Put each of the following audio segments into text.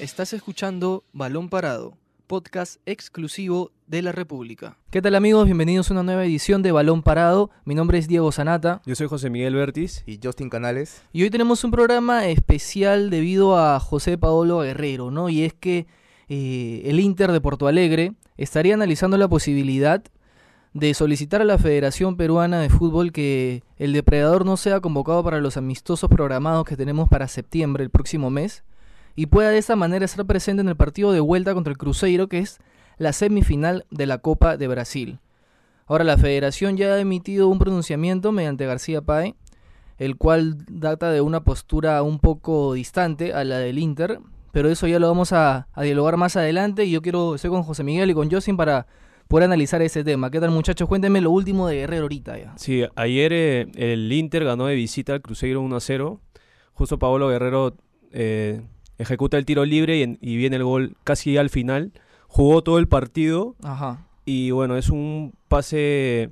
Estás escuchando Balón Parado, podcast exclusivo de la República. ¿Qué tal amigos? Bienvenidos a una nueva edición de Balón Parado. Mi nombre es Diego Sanata Yo soy José Miguel Bertis. y Justin Canales. y hoy tenemos un programa especial debido a José Paolo Guerrero, ¿no? Y es que eh, el Inter de Porto Alegre estaría analizando la posibilidad de solicitar a la Federación Peruana de Fútbol que el depredador no sea convocado para los amistosos programados que tenemos para septiembre, el próximo mes, y pueda de esa manera estar presente en el partido de vuelta contra el Cruzeiro, que es la semifinal de la Copa de Brasil. Ahora, la Federación ya ha emitido un pronunciamiento mediante García Pae, el cual data de una postura un poco distante a la del Inter, pero eso ya lo vamos a, a dialogar más adelante y yo quiero, estoy con José Miguel y con Josin para poder analizar ese tema. ¿Qué tal muchachos? Cuéntenme lo último de Guerrero ahorita ya. Sí, ayer eh, el Inter ganó de visita al Cruzeiro 1-0. Justo Paolo Guerrero eh, ejecuta el tiro libre y, en- y viene el gol casi al final. Jugó todo el partido Ajá. y bueno, es un pase,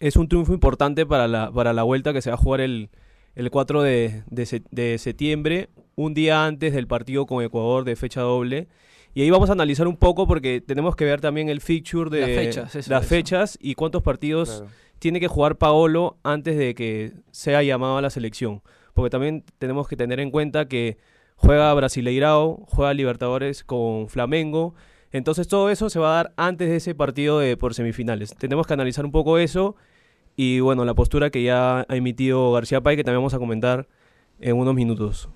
es un triunfo importante para la, para la vuelta que se va a jugar el, el 4 de, de se- de septiembre, un día antes del partido con Ecuador de fecha doble. Y ahí vamos a analizar un poco porque tenemos que ver también el fixture de Las fechas, eso, las eso. fechas y cuántos partidos tiene que jugar Paolo antes de que sea llamado a la selección. Porque también tenemos que tener en cuenta que juega Brasileirao, juega Libertadores con Flamengo. Entonces todo eso se va a dar antes de ese partido de, por semifinales. Tenemos que analizar un poco eso y bueno, la postura que ya ha emitido García Pay que también vamos a comentar en unos minutos.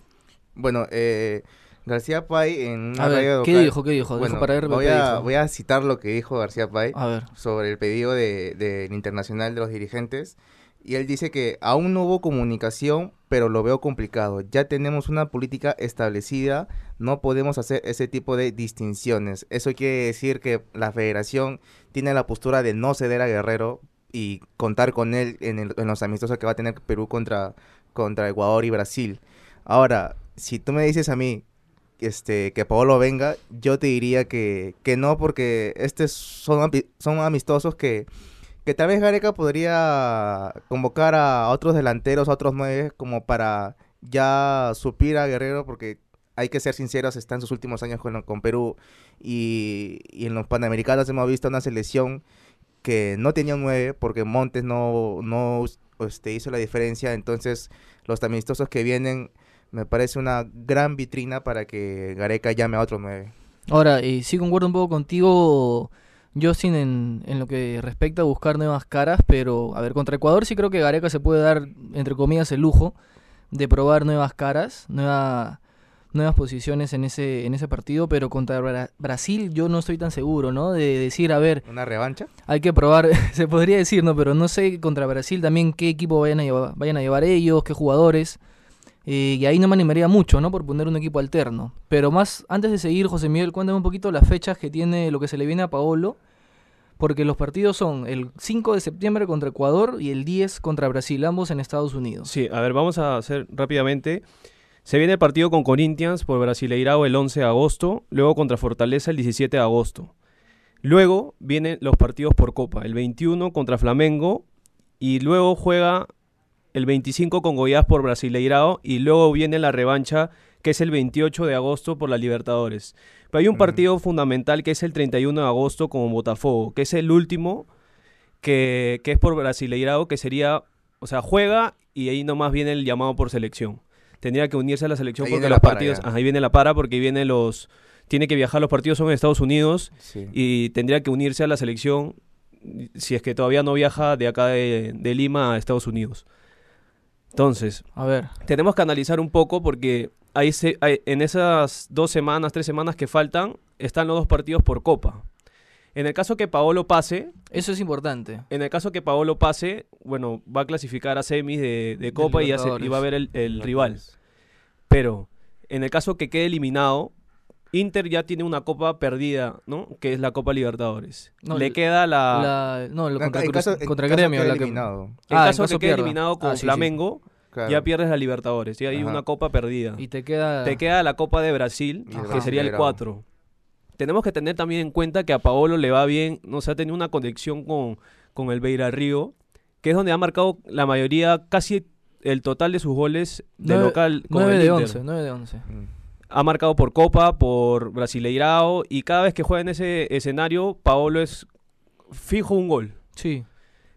Bueno, eh, García Pay en una A ver, radio ¿qué local- dijo? ¿Qué dijo? Dijo Bueno, para voy, a, dijo. voy a citar lo que dijo García Pay A ver. sobre el pedido de- del Internacional de los dirigentes. Y él dice que aún no hubo comunicación, pero lo veo complicado. Ya tenemos una política establecida, no podemos hacer ese tipo de distinciones. Eso quiere decir que la federación tiene la postura de no ceder a Guerrero y contar con él en, el- en los amistosos que va a tener Perú contra, contra Ecuador y Brasil. Ahora, si tú me dices a mí este, que Paolo venga, yo te diría que, que no, porque estos son, son amistosos que, que tal vez Gareca podría convocar a otros delanteros, a otros nueve, como para ya suplir a Guerrero, porque hay que ser sinceros, está en sus últimos años con, con Perú y, y en los Panamericanos hemos visto una selección que no tenía un 9 porque Montes no, no este, hizo la diferencia, entonces los amistosos que vienen me parece una gran vitrina para que Gareca llame a otro 9. Ahora, eh, sí concuerdo un poco contigo, Justin, en, en lo que respecta a buscar nuevas caras, pero, a ver, contra Ecuador sí creo que Gareca se puede dar, entre comillas, el lujo de probar nuevas caras, nueva- nuevas posiciones en ese, en ese partido, pero contra Bra- Brasil yo no estoy tan seguro, ¿no? De decir, a ver, ¿Una revancha? hay que probar, se podría decir, ¿no? Pero no sé contra Brasil también qué equipo vayan a llevar, vayan a llevar ellos, qué jugadores. Eh, y ahí no me animaría mucho, ¿no? Por poner un equipo alterno. Pero más, antes de seguir, José Miguel, cuéntame un poquito las fechas que tiene lo que se le viene a Paolo. Porque los partidos son el 5 de septiembre contra Ecuador y el 10 contra Brasil, ambos en Estados Unidos. Sí, a ver, vamos a hacer rápidamente. Se viene el partido con Corinthians por Brasileirao el 11 de agosto, luego contra Fortaleza el 17 de agosto. Luego vienen los partidos por Copa, el 21 contra Flamengo y luego juega el 25 con Goiás por Brasileirao y luego viene la revancha que es el 28 de agosto por la Libertadores. Pero hay un Mm. partido fundamental que es el 31 de agosto con Botafogo, que es el último que, que es por Brasileirao, que sería, o sea, juega y ahí nomás viene el llamado por selección. Tendría que unirse a la selección Ahí porque los partidos, ajá, ahí viene la para porque viene los tiene que viajar, los partidos son en Estados Unidos Sí. y tendría que unirse a la selección si es que todavía no viaja de acá de, de Lima a Estados Unidos. Entonces, A ver, tenemos que analizar un poco porque ahí se, hay- en esas dos semanas, tres semanas que faltan, están los dos partidos por Copa. En el caso que Paolo pase, eso es importante. en el caso que Paolo pase, bueno, va a clasificar a semis de, de Copa y va a ver el, el rival. Pero en el caso que quede eliminado, Inter ya tiene una copa perdida, ¿no? Que es la Copa Libertadores. No, Le queda la... La- no, lo contra, Cruz- caso- en contra caso Gremio. quede la que- eliminado, Ah, caso que caso quede pierda. eliminado con Ah, sí, sí. Flamengo, claro. ya pierdes la Libertadores. Ya hay Ajá. una copa perdida. Y te queda... Te queda la Copa de Brasil, Y el que sería el Brasileirao. 4. Tenemos que tener también en cuenta que a Paolo le va bien, no sé, ha tenido una conexión con, con el Beira Río, que es donde ha marcado la mayoría, casi el total de sus goles de local con 9 el de Inter. 11, 9 de 11. Mm. Ha marcado por Copa, por Brasileirao, y cada vez que juega en ese escenario, Paolo es fijo un gol. Sí.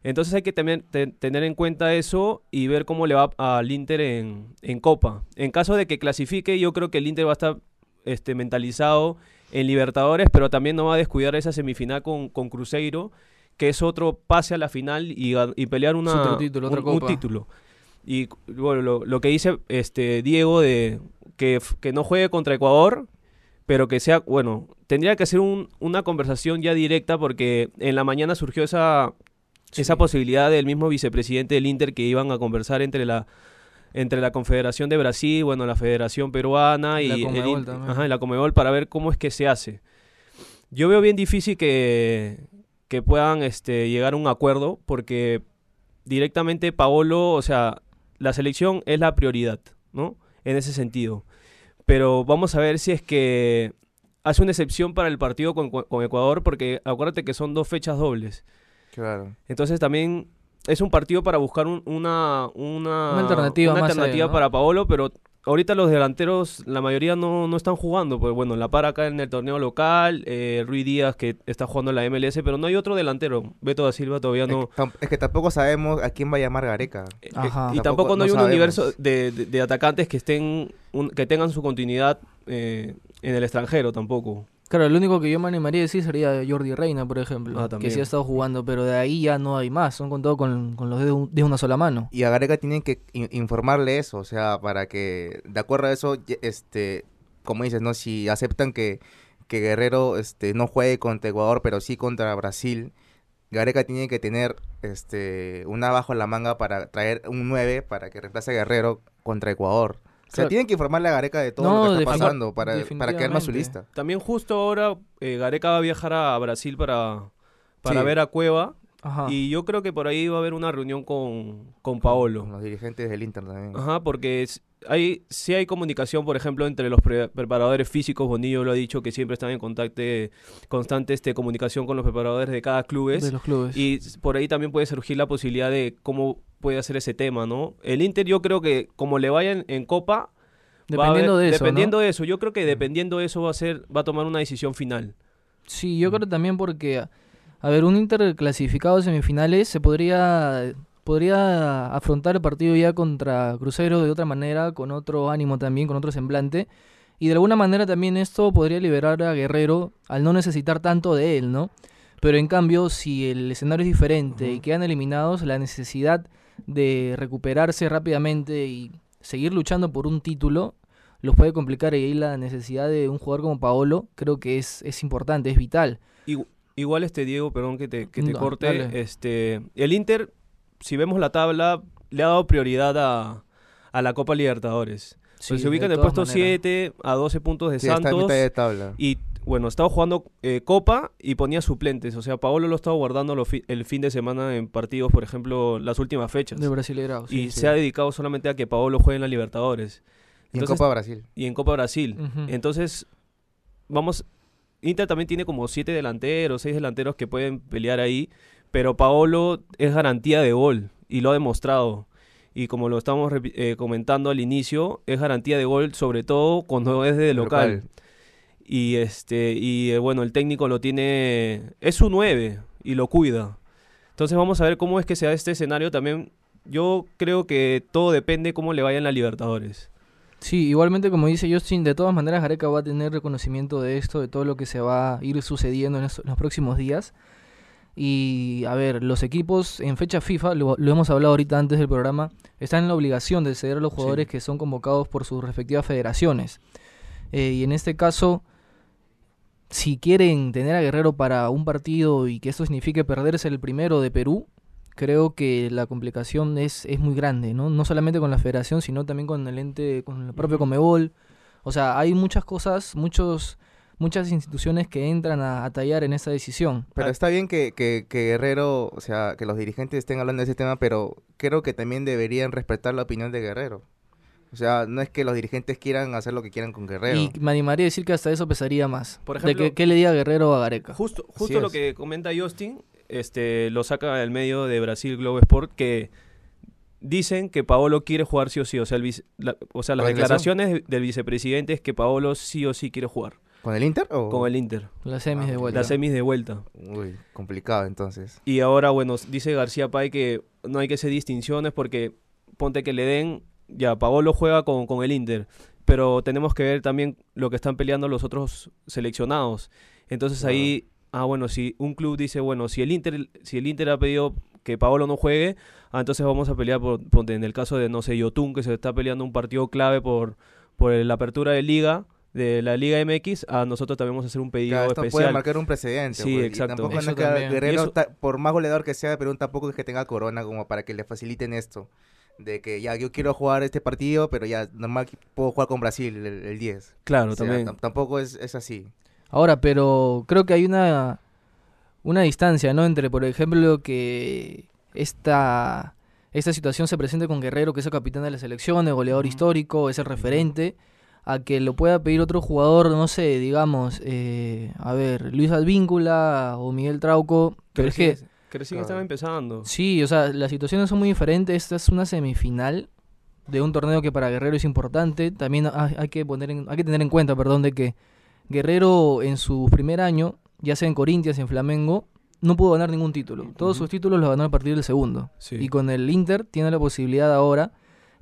Entonces hay que tener, tener en cuenta eso y ver cómo le va al Inter en, en, Copa. En caso de que clasifique, yo creo que el Inter va a estar este, mentalizado en Libertadores, pero también no va a descuidar esa semifinal con, con Cruzeiro, que es otro pase a la final y, y pelear una, título, un, título. Y bueno, lo, lo, que dice este Diego de que, que no juegue contra Ecuador, pero que sea, bueno, tendría que ser un, una conversación ya directa porque en la mañana surgió esa, esa posibilidad del mismo vicepresidente del Inter que iban a conversar entre la entre la Confederación de Brasil, bueno, la Federación Peruana y, la Comebol, ajá, la Comebol para ver cómo es que se hace. Yo veo bien difícil que, que puedan este, llegar a un acuerdo porque directamente Paolo, o sea, la selección es la prioridad, ¿no? En ese sentido. Pero vamos a ver si es que hace una excepción para el partido con, con Ecuador porque acuérdate que son dos fechas dobles. Claro. Entonces también es un partido para buscar una, una, alternativa, alternativa para Paolo, pero ahorita los delanteros, la mayoría no, no están jugando. Pues bueno, La Para acá en el torneo local, eh, Rui Díaz que está jugando en la MLS, pero no hay otro delantero. Beto da Silva todavía no. Es que, tampoco sabemos a quién va a llamar Gareca. Eh, eh, y tampoco, no hay un universo de, de, atacantes que estén que tengan su continuidad en el extranjero tampoco. Claro, el único que yo me animaría a decir sería Jordi Reina, por ejemplo, ah, que sí ha estado jugando, pero de ahí ya no hay más, son contados con, con los dedos de una sola mano. Y a Gareca tienen que informarle eso, o sea, para que, de acuerdo a eso, este, como dices, ¿no? Si aceptan que, que Guerrero este, no juegue contra Ecuador, pero sí contra Brasil, Gareca tiene que tener este, una bajo en la manga para traer un 9 para que reemplace a Guerrero contra Ecuador. O sea, tienen que informarle a Gareca de todo lo que está pasando para, para que más su lista. También justo ahora eh, Gareca va a viajar a Brasil para, para ver a Cueva. Y yo creo que por ahí va a haber una reunión con, con Paolo. los dirigentes del Inter también. Ajá, porque hay, sí hay comunicación, por ejemplo, entre los preparadores físicos. Bonillo lo ha dicho que siempre están en contacto constante este, comunicación con los preparadores de cada club. De los clubes. Y por ahí también puede surgir la posibilidad de cómo puede hacer ese tema, ¿no? El Inter yo creo que como le vayan en Copa... Dependiendo de eso, Dependiendo de eso, yo creo que dependiendo de eso va a ser, va a tomar una decisión final. Sí, yo creo también porque, a ver, un Inter clasificado a semifinales se podría podría afrontar el partido ya contra Cruzeiro de otra manera, con otro ánimo también, con otro semblante. Y de alguna manera también esto podría liberar a Guerrero al no necesitar tanto de él, ¿no? Pero en cambio, si el escenario es diferente y quedan eliminados, la necesidad de recuperarse rápidamente y seguir luchando por un título los puede complicar y ahí la necesidad de un jugador como Paolo creo que es, es importante, es vital. Igual este Diego, perdón que te, que te corte, este el Inter, si vemos la tabla, le ha dado prioridad a, a la Copa Libertadores. Pues se ubica en el puesto 7 a 12 puntos de Santos. de tabla. Y bueno, estaba jugando eh, Copa y ponía suplentes. O sea, Paolo lo estaba guardando el fin de semana en partidos, por ejemplo, las últimas fechas. De Brasileirao. y se ha dedicado solamente a que Paolo juegue en la Libertadores. y en Copa Brasil. Y en Copa Brasil. Entonces, vamos. Inter también tiene como siete delanteros, seis delanteros que pueden pelear ahí. Pero Paolo es garantía de gol y lo ha demostrado. Y como lo estamos eh, comentando al inicio, es garantía de gol, sobre todo cuando es de local. Y este y eh, bueno, el técnico lo tiene es su 9 y lo cuida. Entonces vamos a ver cómo es que se da este escenario también. Yo creo que todo depende cómo le vaya en la Libertadores. Sí, igualmente como dice Justin, de todas maneras Gareca va a tener reconocimiento de esto, de todo lo que se va a ir sucediendo en, los próximos días. Y a ver, los equipos en fecha FIFA, lo, hemos hablado ahorita antes del programa, están en la obligación de ceder a los jugadores que son convocados por sus respectivas federaciones. Eh, y en este caso, si quieren tener a Guerrero para un partido y que esto signifique perderse el primero de Perú, creo que la complicación es, es muy grande, ¿no? No solamente con la federación, sino también con el ente, con el propio Comebol. O sea, hay muchas cosas, muchos muchas instituciones que entran a, tallar en esa decisión. Pero está bien que, que, que, Guerrero, o sea, que los dirigentes estén hablando de ese tema, pero creo que también deberían respetar la opinión de Guerrero. O sea, no es que los dirigentes quieran hacer lo que quieran con Guerrero. Y me animaría a decir que hasta eso pesaría más. Por ejemplo, de que, le diga Guerrero a Gareca. Justo, justo lo que comenta Justin, este, lo saca del medio de Brasil Globo Sport, que dicen que Paolo quiere jugar sí o sí. O sea, o sea las declaraciones del vicepresidente es que Paolo sí o sí quiere jugar. ¿Con el Inter? O? Con el Inter. Las semis de vuelta. Las semis de vuelta. Uy, complicado entonces. Y ahora, bueno, dice García Pay que no hay que hacer distinciones porque ponte que le den, ya, Paolo juega con, con el Inter, pero tenemos que ver también lo que están peleando los otros seleccionados. Entonces ahí, ah, bueno, si un club dice, bueno, si el Inter, si el Inter ha pedido que Paolo no juegue, ah, entonces vamos a pelear por, ponte, en el caso de, no sé, Yotun, que se está peleando un partido clave por, por la apertura de liga, de la Liga MX, a nosotros también vamos a hacer un pedido claro, esto especial. puede marcar un precedente. Sí, exacto. tampoco es que Guerrero, por más goleador que sea, pero tampoco es que tenga corona como para que le faciliten esto. De que ya yo quiero jugar este partido, pero ya normal puedo jugar con Brasil el, 10. Claro, también. Tampoco es, es así. Ahora, pero creo que hay una, una distancia, ¿no? Entre, por ejemplo, que esta, esta situación se presente con Guerrero, que es el capitán de la selección, el goleador histórico, es el referente a que lo pueda pedir otro jugador, no sé, digamos, eh, a ver, Luis Advíncula o Miguel Trauco, pero, es que... Que recién estaba empezando. Sí, o sea, las situaciones son muy diferentes. Esta es una semifinal de un torneo que para Guerrero es importante. También hay, que, poner hay que tener en cuenta, perdón, de que Guerrero en su primer año, ya sea en Corinthians, en Flamengo, no pudo ganar ningún título. Todos sus títulos los ganó a partir del segundo. Y con el Inter tiene la posibilidad ahora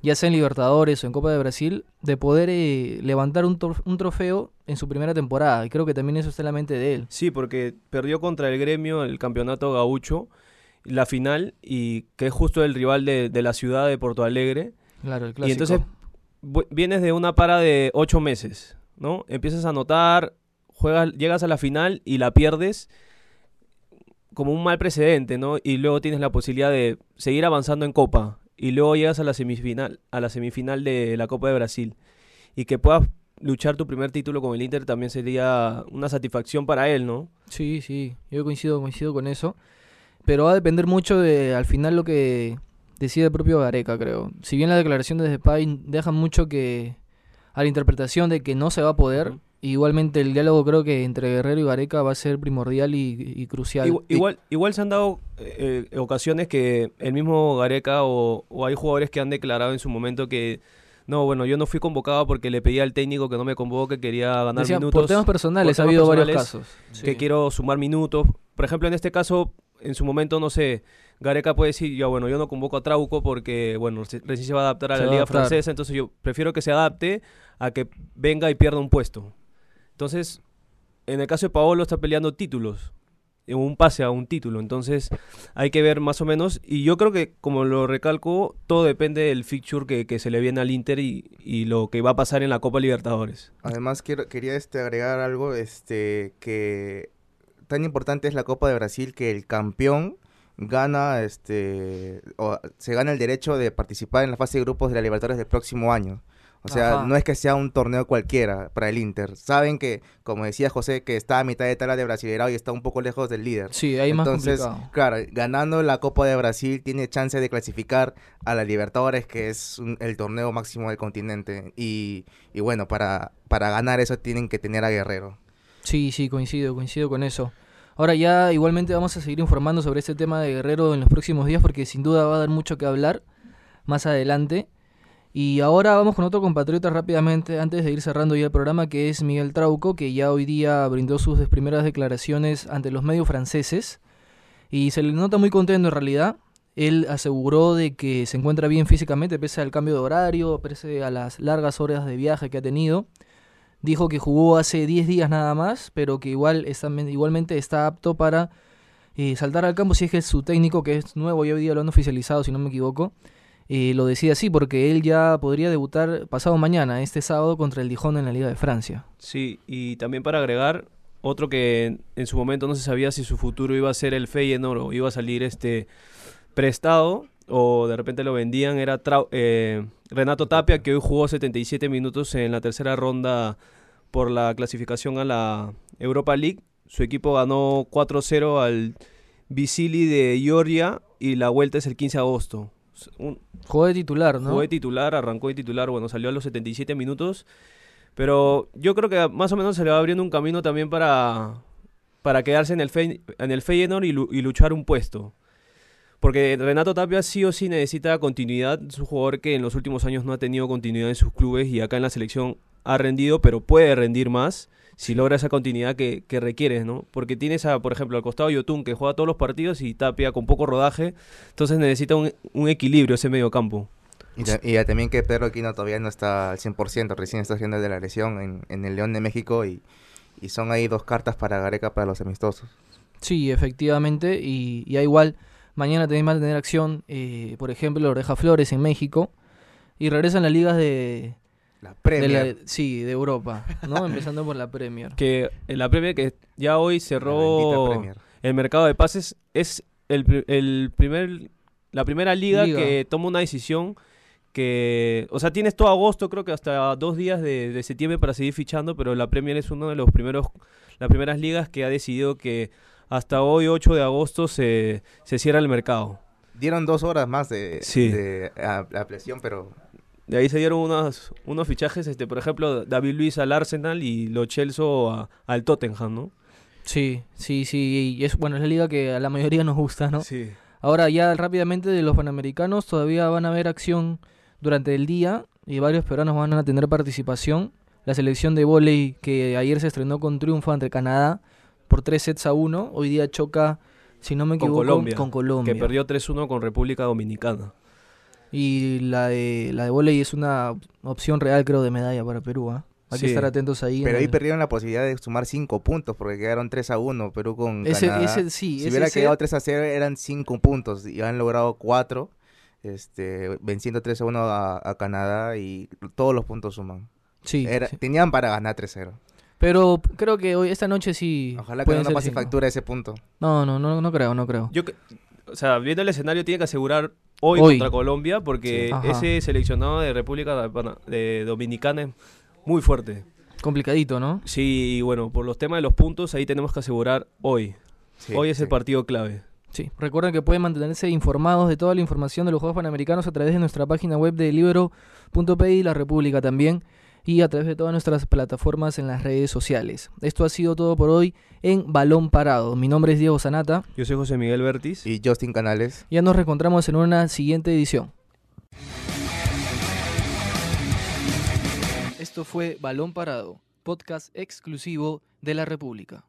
ya sea en Libertadores o en Copa de Brasil, de poder eh, levantar un, un, trofeo en su primera temporada. Y creo que también eso está en la mente de él. Sí, porque perdió contra el gremio el campeonato gaucho, la final, y que es justo el rival de, la ciudad de Porto Alegre. Claro, el clásico. Y entonces vienes de una para de ocho meses, ¿no? Empiezas a anotar, juegas, llegas a la final y la pierdes como un mal precedente, ¿no? Y luego tienes la posibilidad de seguir avanzando en Copa y luego llegas a la semifinal, a la semifinal de la Copa de Brasil y que puedas luchar tu primer título con el Inter también sería una satisfacción para él, ¿no? Sí, sí, yo coincido, coincido con eso. Pero va a depender mucho de al final lo que decide el propio Gareca, creo. Si bien la declaración de Depay deja mucho que a la interpretación de que no se va a poder, igualmente el diálogo creo que entre Guerrero y Gareca va a ser primordial y, crucial. Igual, igual, se han dado eh, ocasiones que el mismo Gareca o, hay jugadores que han declarado en su momento que no, bueno, yo no fui convocado porque le pedí al técnico que no me convoque, quería ganar minutos. Por temas personales ha habido varios casos. Que quiero sumar minutos. Por ejemplo, en este caso, en su momento, no sé, Gareca puede decir, ya bueno, yo no convoco a Trauco porque, bueno, recién se va a adaptar a la liga francesa, entonces yo prefiero que se adapte a que venga y pierda un puesto. Entonces, en el caso de Paolo está peleando títulos, un pase a un título, entonces hay que ver más o menos, y yo creo que, como lo recalco, todo depende del fixture que, se le viene al Inter y, lo que va a pasar en la Copa Libertadores. Además, quiero, quería este, agregar algo, este, que tan importante es la Copa de Brasil que el campeón gana este o se gana el derecho de participar en la fase de grupos de la Libertadores del próximo año. O sea, no es que sea un torneo cualquiera para el Inter. Saben que, como decía José, que está a mitad de tabla de Brasileirao y está un poco lejos del líder. Sí, ahí más Entonces, claro, ganando la Copa de Brasil tiene chance de clasificar a la Libertadores, que es el torneo máximo del continente. Y, y bueno, para, para ganar eso tienen que tener a Guerrero. Sí, sí, coincido, coincido con eso. Ahora ya igualmente vamos a seguir informando sobre este tema de Guerrero en los próximos días porque sin duda va a dar mucho que hablar más adelante. Y ahora vamos con otro compatriota rápidamente, antes de ir cerrando ya el programa, que es Miguel Trauco, que ya hoy día brindó sus primeras declaraciones ante los medios franceses. Y se le nota muy contento en realidad. Él aseguró de que se encuentra bien físicamente, pese al cambio de horario, pese a las largas horas de viaje que ha tenido. Dijo que jugó hace 10 días nada más, pero que igual está, igualmente está apto para eh, saltar al campo si es que su técnico, que es nuevo y hoy día lo han oficializado, si no me equivoco, eh, lo decía así porque él ya podría debutar pasado mañana, este sábado, contra el Dijon en la Liga de Francia. Sí, y también para agregar, otro que en su momento no se sabía si su futuro iba a ser el Feyenoord o iba a salir este prestado o de repente lo vendían, era eh, Renato Tapia, que hoy jugó 77 minutos en la tercera ronda por la clasificación a la Europa League. Su equipo ganó 4-0 al Visili de Georgia y la vuelta es el 15 de agosto. Un, Jugó de titular, ¿no? Jugó de titular, arrancó de titular, bueno, salió a los 77 minutos. Pero yo creo que más o menos se le va abriendo un camino también para, para quedarse en el, en el Feyenoord y, luchar un puesto. Porque Renato Tapia sí o sí necesita continuidad. Es un jugador que en los últimos años no ha tenido continuidad en sus clubes y acá en la selección ha rendido, pero puede rendir más si logra esa continuidad que, que requiere, ¿no? Porque tienes, a, por ejemplo, al costado Yotun que juega todos los partidos y Tapia con poco rodaje, entonces necesita un, un equilibrio ese medio campo. Y, y, también que Pedro Aquino todavía no está al 100%, recién está haciendo de la lesión en, en el León de México y, y, son ahí dos cartas para Gareca para los amistosos. Sí, efectivamente, y ya igual mañana también va a tener acción, eh, por ejemplo, Oreja Flores en México y regresan las ligas de, la Premier. De la, sí, de Europa, ¿no? Empezando por la Premier. Que en la Premier que ya hoy cerró el mercado de pases es el, el primer la primera liga, liga, que toma una decisión que, o sea, tienes todo agosto, creo que hasta dos días de, de, septiembre para seguir fichando, pero la Premier es uno de los primeros, las primeras ligas que ha decidido que hasta hoy, 8 de agosto, se, se cierra el mercado. Dieron dos horas más de, sí. de pero de ahí se dieron unos, unos fichajes, este, por ejemplo, David Luis al Arsenal y Lo Celso a, al Tottenham, ¿no? Sí, sí, sí. Y es, bueno, es la liga que a la mayoría nos gusta, ¿no? Sí. Ahora ya rápidamente de los panamericanos todavía van a haber acción durante el día y varios peruanos van a tener participación. La selección de vóley que ayer se estrenó con triunfo ante Canadá por 3 sets a 1, hoy día choca, si no me equivoco, con Colombia, con Colombia. Que perdió 3-1 con República Dominicana. Y la de la de volei es una opción real, creo, de medalla para Perú. ¿eh? Hay sí. que estar atentos ahí. Pero ahí el... perdieron la posibilidad de sumar 5 puntos porque quedaron 3 a 1 Perú con ese, Canadá. Ese, sí, si ese hubiera quedado 3 a 0 eran 5 puntos y han logrado 4, este, venciendo 3 a 1 a, a, Canadá y todos los puntos suman. Sí, Era, sí. Tenían para ganar 3-0. Pero creo que hoy esta noche sí. Ojalá que no pase cinco. factura ese punto. No, no, no, no creo, no creo. Yo, o sea, viendo el escenario tiene que asegurar hoy, hoy. contra Colombia porque sí. ese seleccionado de República de Dominicana es muy fuerte. Complicadito, ¿no? Sí, y bueno, por los temas de los puntos ahí tenemos que asegurar hoy. Sí, hoy es sí. el partido clave. Sí, recuerden que pueden mantenerse informados de toda la información de los Juegos Panamericanos a través de nuestra página web de libero.pi y la República también y a través de todas nuestras plataformas en las redes sociales. Esto ha sido todo por hoy en Balón Parado. Mi nombre es Diego Sanata. Yo soy José Miguel Bertis. Y Justin Canales. Ya nos reencontramos en una siguiente edición. Esto fue Balón Parado, podcast exclusivo de la República.